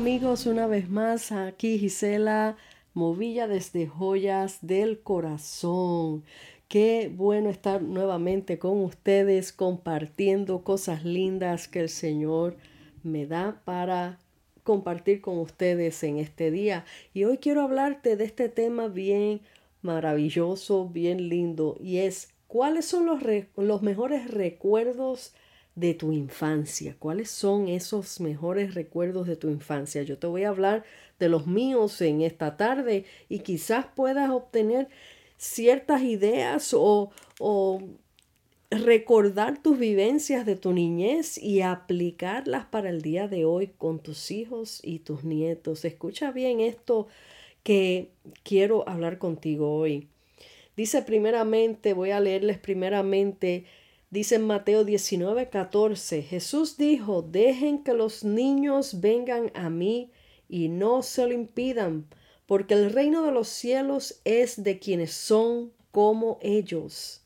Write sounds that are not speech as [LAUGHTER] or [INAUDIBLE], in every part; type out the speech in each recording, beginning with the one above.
amigos, una vez más aquí Gisela Movilla desde Joyas del Corazón. Qué bueno estar nuevamente con ustedes compartiendo cosas lindas que el Señor me da para compartir con ustedes en este día. Y hoy quiero hablarte de este tema bien maravilloso, bien lindo, y es cuáles son los, los mejores recuerdos de tu infancia. ¿Cuáles son esos mejores recuerdos de tu infancia? Yo te voy a hablar de los míos en esta tarde y quizás puedas obtener ciertas ideas o, o recordar tus vivencias de tu niñez y aplicarlas para el día de hoy con tus hijos y tus nietos. Escucha bien esto que quiero hablar contigo hoy. Dice primeramente, voy a leerles primeramente Dice en Mateo 19, 14, Jesús dijo, dejen que los niños vengan a mí y no se lo impidan, porque el reino de los cielos es de quienes son como ellos.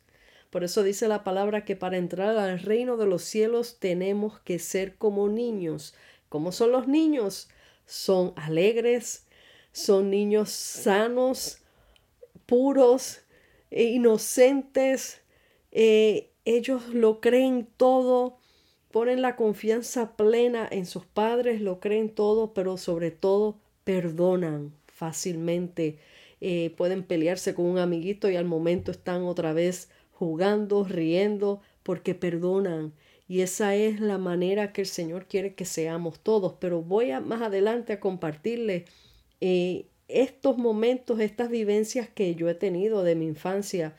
Por eso dice la palabra que para entrar al reino de los cielos tenemos que ser como niños. ¿Cómo son los niños? Son alegres, son niños sanos, puros, e inocentes, eh, ellos lo creen todo, ponen la confianza plena en sus padres, lo creen todo, pero sobre todo perdonan fácilmente. Eh, pueden pelearse con un amiguito y al momento están otra vez jugando, riendo, porque perdonan. Y esa es la manera que el Señor quiere que seamos todos. Pero voy a, más adelante a compartirles eh, estos momentos, estas vivencias que yo he tenido de mi infancia,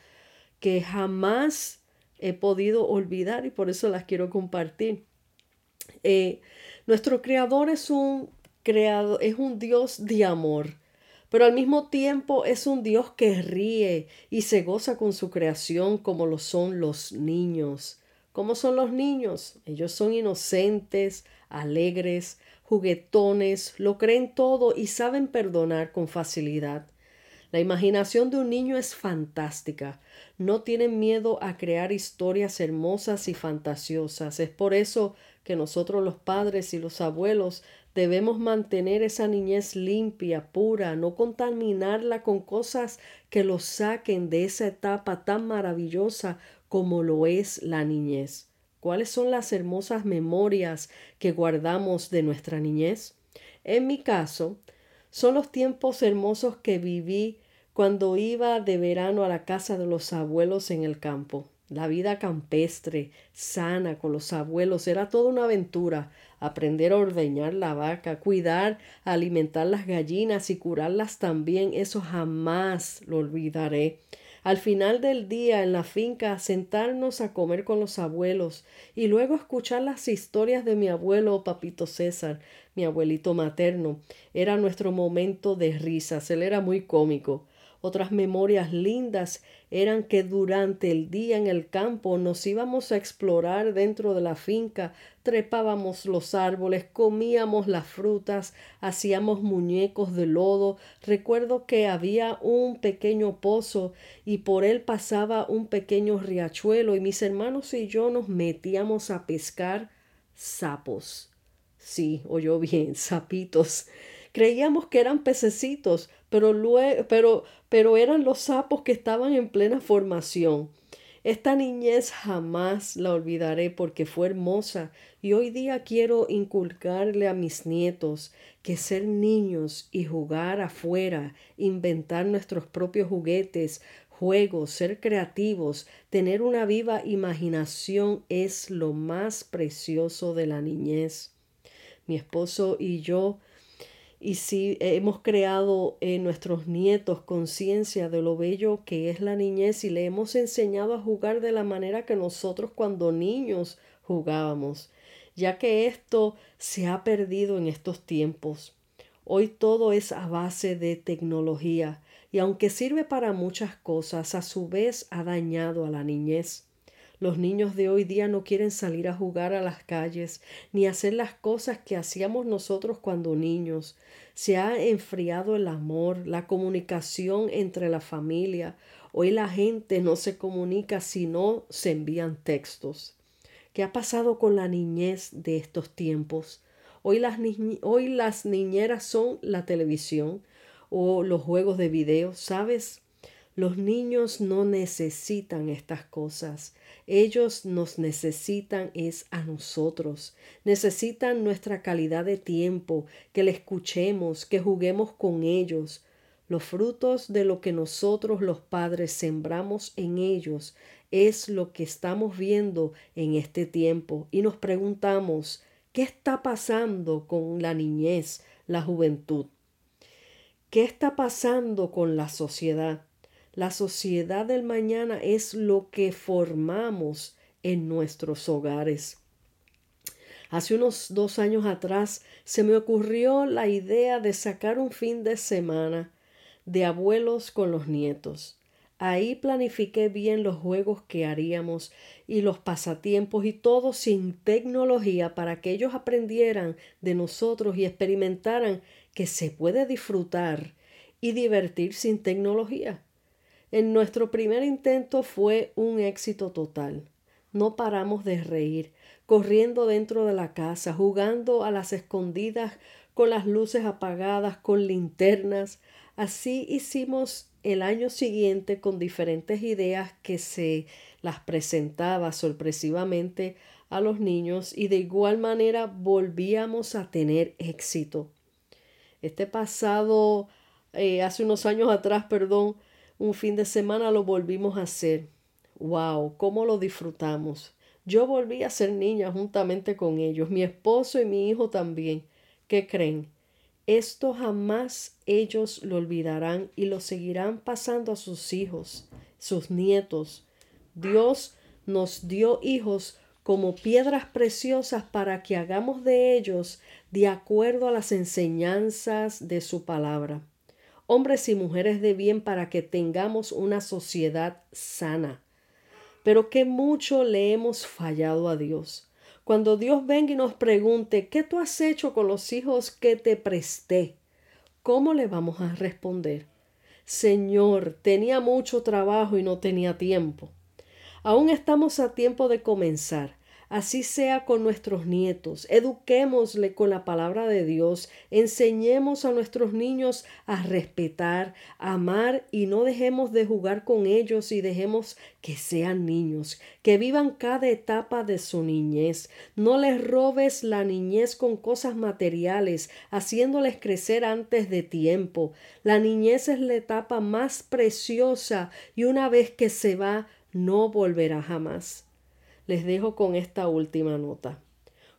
que jamás he podido olvidar y por eso las quiero compartir. Eh, nuestro creador es un creador, es un Dios de amor, pero al mismo tiempo es un Dios que ríe y se goza con su creación como lo son los niños. ¿Cómo son los niños? Ellos son inocentes, alegres, juguetones, lo creen todo y saben perdonar con facilidad. La imaginación de un niño es fantástica. No tienen miedo a crear historias hermosas y fantasiosas. Es por eso que nosotros los padres y los abuelos debemos mantener esa niñez limpia, pura, no contaminarla con cosas que los saquen de esa etapa tan maravillosa como lo es la niñez. ¿Cuáles son las hermosas memorias que guardamos de nuestra niñez? En mi caso, son los tiempos hermosos que viví cuando iba de verano a la casa de los abuelos en el campo. La vida campestre, sana, con los abuelos, era toda una aventura. Aprender a ordeñar la vaca, cuidar, alimentar las gallinas y curarlas también, eso jamás lo olvidaré. Al final del día en la finca sentarnos a comer con los abuelos y luego escuchar las historias de mi abuelo Papito César, mi abuelito materno. Era nuestro momento de risas, él era muy cómico. Otras memorias lindas eran que durante el día en el campo nos íbamos a explorar dentro de la finca, trepábamos los árboles, comíamos las frutas, hacíamos muñecos de lodo. Recuerdo que había un pequeño pozo y por él pasaba un pequeño riachuelo y mis hermanos y yo nos metíamos a pescar sapos. Sí, oyó bien, [LAUGHS] sapitos. Creíamos que eran pececitos, pero, luego, pero, pero eran los sapos que estaban en plena formación. Esta niñez jamás la olvidaré porque fue hermosa y hoy día quiero inculcarle a mis nietos que ser niños y jugar afuera, inventar nuestros propios juguetes, juegos, ser creativos, tener una viva imaginación es lo más precioso de la niñez. Mi esposo y yo y si hemos creado en nuestros nietos conciencia de lo bello que es la niñez y le hemos enseñado a jugar de la manera que nosotros cuando niños jugábamos, ya que esto se ha perdido en estos tiempos. Hoy todo es a base de tecnología y aunque sirve para muchas cosas, a su vez ha dañado a la niñez. Los niños de hoy día no quieren salir a jugar a las calles ni hacer las cosas que hacíamos nosotros cuando niños. Se ha enfriado el amor, la comunicación entre la familia. Hoy la gente no se comunica si no se envían textos. ¿Qué ha pasado con la niñez de estos tiempos? Hoy las, hoy las niñeras son la televisión o los juegos de video, ¿sabes? Los niños no necesitan estas cosas. Ellos nos necesitan es a nosotros. Necesitan nuestra calidad de tiempo, que le escuchemos, que juguemos con ellos. Los frutos de lo que nosotros los padres sembramos en ellos es lo que estamos viendo en este tiempo y nos preguntamos, ¿qué está pasando con la niñez, la juventud? ¿Qué está pasando con la sociedad? La sociedad del mañana es lo que formamos en nuestros hogares. Hace unos dos años atrás se me ocurrió la idea de sacar un fin de semana de abuelos con los nietos. Ahí planifiqué bien los juegos que haríamos y los pasatiempos y todo sin tecnología para que ellos aprendieran de nosotros y experimentaran que se puede disfrutar y divertir sin tecnología. En nuestro primer intento fue un éxito total. No paramos de reír, corriendo dentro de la casa, jugando a las escondidas con las luces apagadas, con linternas. Así hicimos el año siguiente con diferentes ideas que se las presentaba sorpresivamente a los niños y de igual manera volvíamos a tener éxito. Este pasado, eh, hace unos años atrás, perdón, un fin de semana lo volvimos a hacer. ¡Wow! ¿Cómo lo disfrutamos? Yo volví a ser niña juntamente con ellos, mi esposo y mi hijo también. ¿Qué creen? Esto jamás ellos lo olvidarán y lo seguirán pasando a sus hijos, sus nietos. Dios nos dio hijos como piedras preciosas para que hagamos de ellos de acuerdo a las enseñanzas de su palabra hombres y mujeres de bien para que tengamos una sociedad sana. Pero que mucho le hemos fallado a Dios. Cuando Dios venga y nos pregunte, ¿qué tú has hecho con los hijos que te presté? ¿Cómo le vamos a responder? Señor, tenía mucho trabajo y no tenía tiempo. Aún estamos a tiempo de comenzar. Así sea con nuestros nietos. Eduquémosle con la palabra de Dios. Enseñemos a nuestros niños a respetar, amar y no dejemos de jugar con ellos y dejemos que sean niños, que vivan cada etapa de su niñez. No les robes la niñez con cosas materiales, haciéndoles crecer antes de tiempo. La niñez es la etapa más preciosa y una vez que se va, no volverá jamás les dejo con esta última nota.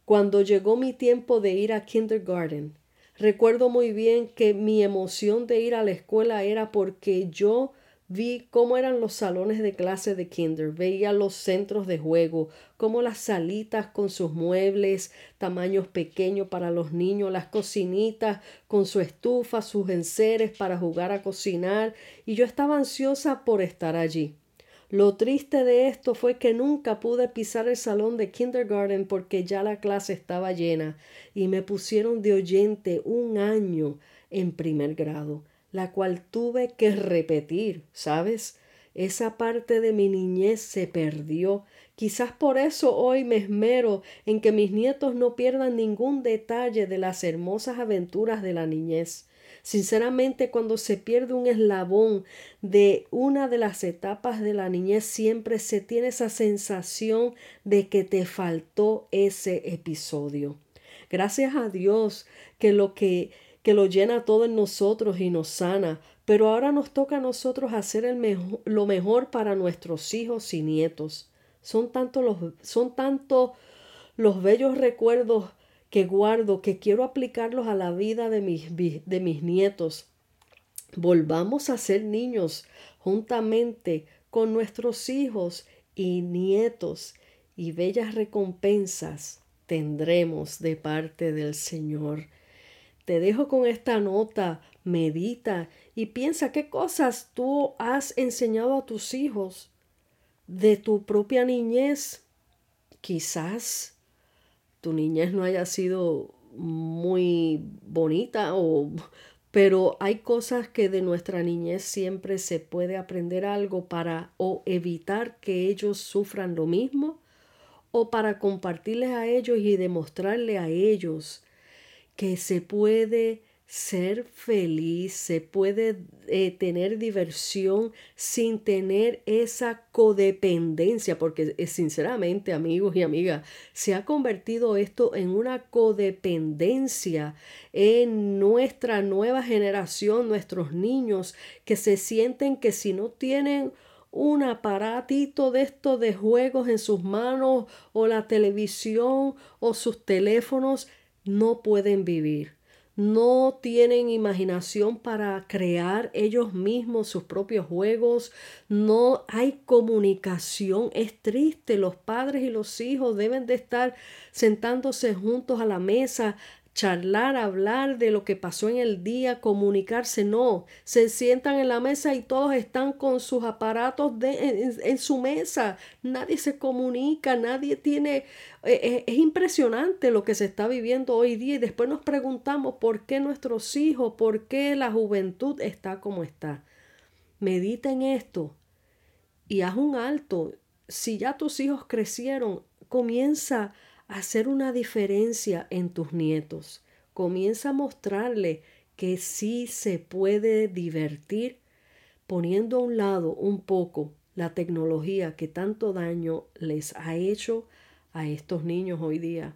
Cuando llegó mi tiempo de ir a kindergarten, recuerdo muy bien que mi emoción de ir a la escuela era porque yo vi cómo eran los salones de clase de kinder, veía los centros de juego, como las salitas con sus muebles, tamaños pequeños para los niños, las cocinitas con su estufa, sus enseres para jugar a cocinar, y yo estaba ansiosa por estar allí. Lo triste de esto fue que nunca pude pisar el salón de kindergarten porque ya la clase estaba llena y me pusieron de oyente un año en primer grado, la cual tuve que repetir, ¿sabes? Esa parte de mi niñez se perdió. Quizás por eso hoy me esmero en que mis nietos no pierdan ningún detalle de las hermosas aventuras de la niñez. Sinceramente, cuando se pierde un eslabón de una de las etapas de la niñez, siempre se tiene esa sensación de que te faltó ese episodio. Gracias a Dios que lo que que lo llena todo en nosotros y nos sana, pero ahora nos toca a nosotros hacer el lo mejor para nuestros hijos y nietos. Son tanto los, son tanto los bellos recuerdos que guardo, que quiero aplicarlos a la vida de mis, de mis nietos. Volvamos a ser niños juntamente con nuestros hijos y nietos y bellas recompensas tendremos de parte del Señor. Te dejo con esta nota, medita y piensa qué cosas tú has enseñado a tus hijos de tu propia niñez. Quizás tu niñez no haya sido muy bonita o pero hay cosas que de nuestra niñez siempre se puede aprender algo para o evitar que ellos sufran lo mismo o para compartirles a ellos y demostrarle a ellos que se puede ser feliz, se puede eh, tener diversión sin tener esa codependencia, porque eh, sinceramente amigos y amigas, se ha convertido esto en una codependencia en nuestra nueva generación, nuestros niños que se sienten que si no tienen un aparatito de esto de juegos en sus manos o la televisión o sus teléfonos, no pueden vivir no tienen imaginación para crear ellos mismos sus propios juegos, no hay comunicación, es triste, los padres y los hijos deben de estar sentándose juntos a la mesa charlar, hablar de lo que pasó en el día, comunicarse, no, se sientan en la mesa y todos están con sus aparatos de, en, su mesa, nadie se comunica, nadie tiene, eh, eh, es impresionante lo que se está viviendo hoy día y después nos preguntamos por qué nuestros hijos, por qué la juventud está como está. Medita en esto y haz un alto. Si ya tus hijos crecieron, comienza hacer una diferencia en tus nietos. Comienza a mostrarle que sí se puede divertir poniendo a un lado un poco la tecnología que tanto daño les ha hecho a estos niños hoy día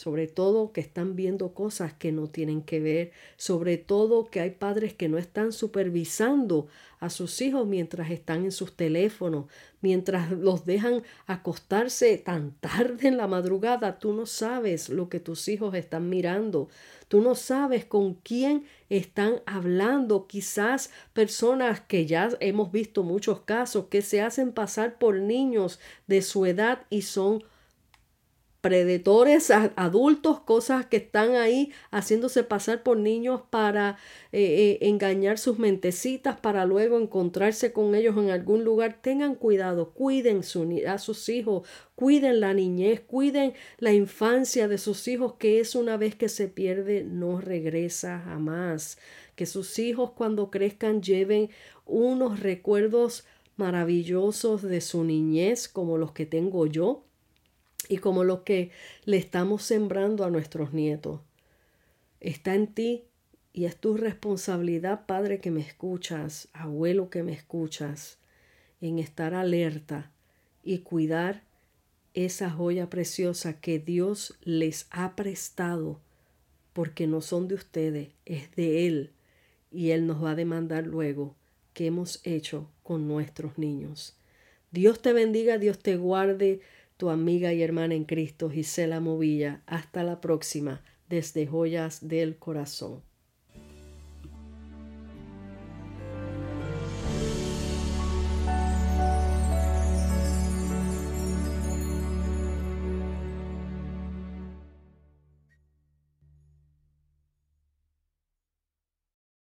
sobre todo que están viendo cosas que no tienen que ver, sobre todo que hay padres que no están supervisando a sus hijos mientras están en sus teléfonos, mientras los dejan acostarse tan tarde en la madrugada, tú no sabes lo que tus hijos están mirando, tú no sabes con quién están hablando, quizás personas que ya hemos visto muchos casos que se hacen pasar por niños de su edad y son predadores adultos, cosas que están ahí haciéndose pasar por niños para eh, eh, engañar sus mentecitas, para luego encontrarse con ellos en algún lugar. Tengan cuidado, cuiden a sus hijos, cuiden la niñez, cuiden la infancia de sus hijos, que es una vez que se pierde, no regresa jamás. Que sus hijos cuando crezcan lleven unos recuerdos maravillosos de su niñez como los que tengo yo y como lo que le estamos sembrando a nuestros nietos. Está en ti y es tu responsabilidad, Padre, que me escuchas, abuelo que me escuchas, en estar alerta y cuidar esa joya preciosa que Dios les ha prestado, porque no son de ustedes, es de Él, y Él nos va a demandar luego qué hemos hecho con nuestros niños. Dios te bendiga, Dios te guarde tu amiga y hermana en Cristo, Gisela Movilla. Hasta la próxima, desde Joyas del Corazón.